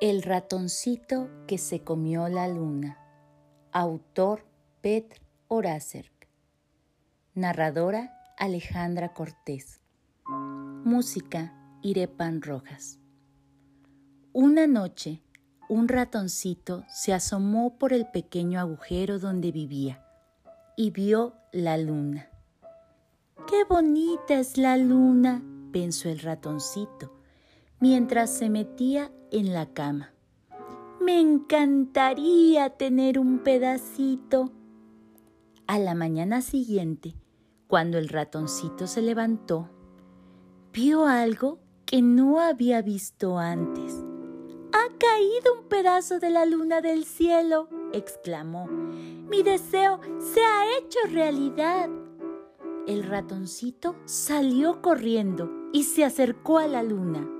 El ratoncito que se comió la luna. Autor Petr Oracerk. Narradora Alejandra Cortés. Música Irepan Rojas. Una noche, un ratoncito se asomó por el pequeño agujero donde vivía y vio la luna. ¡Qué bonita es la luna! pensó el ratoncito mientras se metía en la cama. Me encantaría tener un pedacito. A la mañana siguiente, cuando el ratoncito se levantó, vio algo que no había visto antes. Ha caído un pedazo de la luna del cielo, exclamó. Mi deseo se ha hecho realidad. El ratoncito salió corriendo y se acercó a la luna.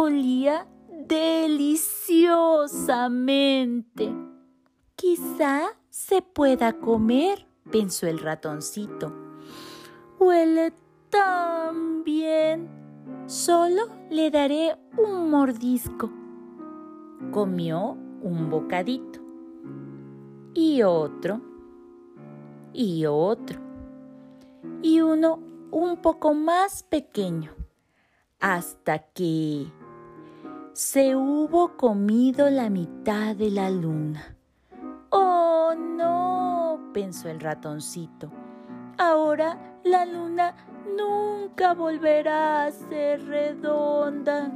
Olía deliciosamente. Quizá se pueda comer, pensó el ratoncito. Huele tan bien. Solo le daré un mordisco. Comió un bocadito. Y otro. Y otro. Y uno un poco más pequeño. Hasta que se hubo comido la mitad de la luna. ¡Oh, no! pensó el ratoncito. Ahora la luna nunca volverá a ser redonda.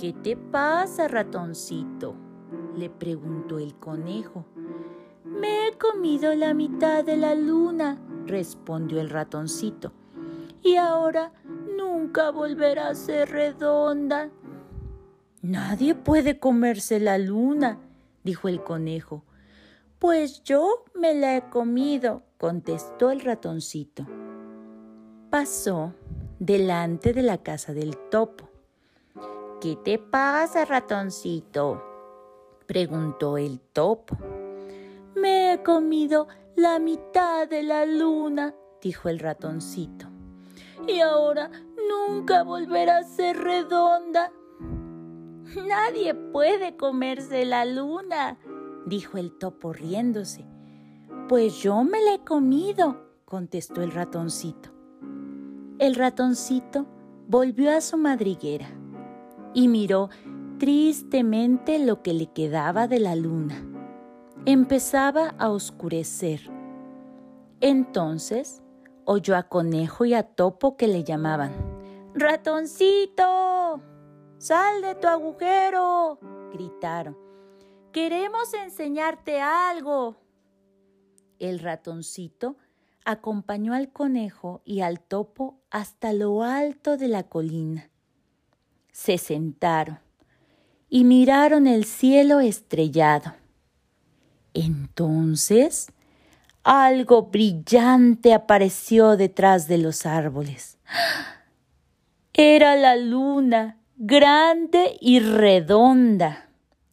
¿Qué te pasa, ratoncito? le preguntó el conejo. Me he comido la mitad de la luna, respondió el ratoncito. Y ahora nunca volverá a ser redonda. Nadie puede comerse la luna, dijo el conejo. Pues yo me la he comido, contestó el ratoncito. Pasó delante de la casa del topo. ¿Qué te pasa, ratoncito? preguntó el topo. Me he comido la mitad de la luna, dijo el ratoncito. Y ahora nunca volverá a ser redonda. Nadie puede comerse la luna, dijo el topo riéndose. Pues yo me la he comido, contestó el ratoncito. El ratoncito volvió a su madriguera y miró tristemente lo que le quedaba de la luna. Empezaba a oscurecer. Entonces oyó a Conejo y a Topo que le llamaban. Ratoncito, sal de tu agujero, gritaron. Queremos enseñarte algo. El ratoncito acompañó al conejo y al topo hasta lo alto de la colina. Se sentaron y miraron el cielo estrellado. Entonces, algo brillante apareció detrás de los árboles. Era la luna, grande y redonda.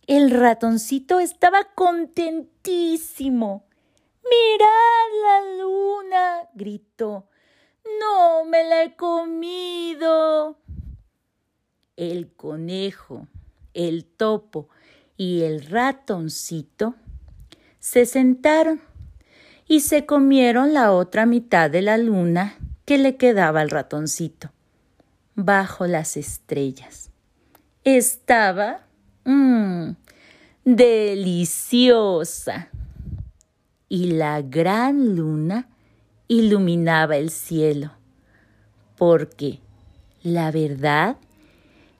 El ratoncito estaba contentísimo. Mirad la luna, gritó. No me la he comido. El conejo, el topo y el ratoncito se sentaron y se comieron la otra mitad de la luna que le quedaba al ratoncito, bajo las estrellas. Estaba mmm, deliciosa. Y la gran luna iluminaba el cielo, porque la verdad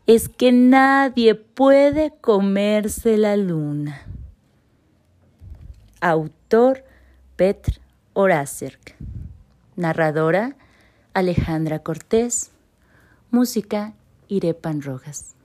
es que nadie puede comerse la luna. Autor Petr Oracerk. Narradora Alejandra Cortés. Música Irepan Rojas.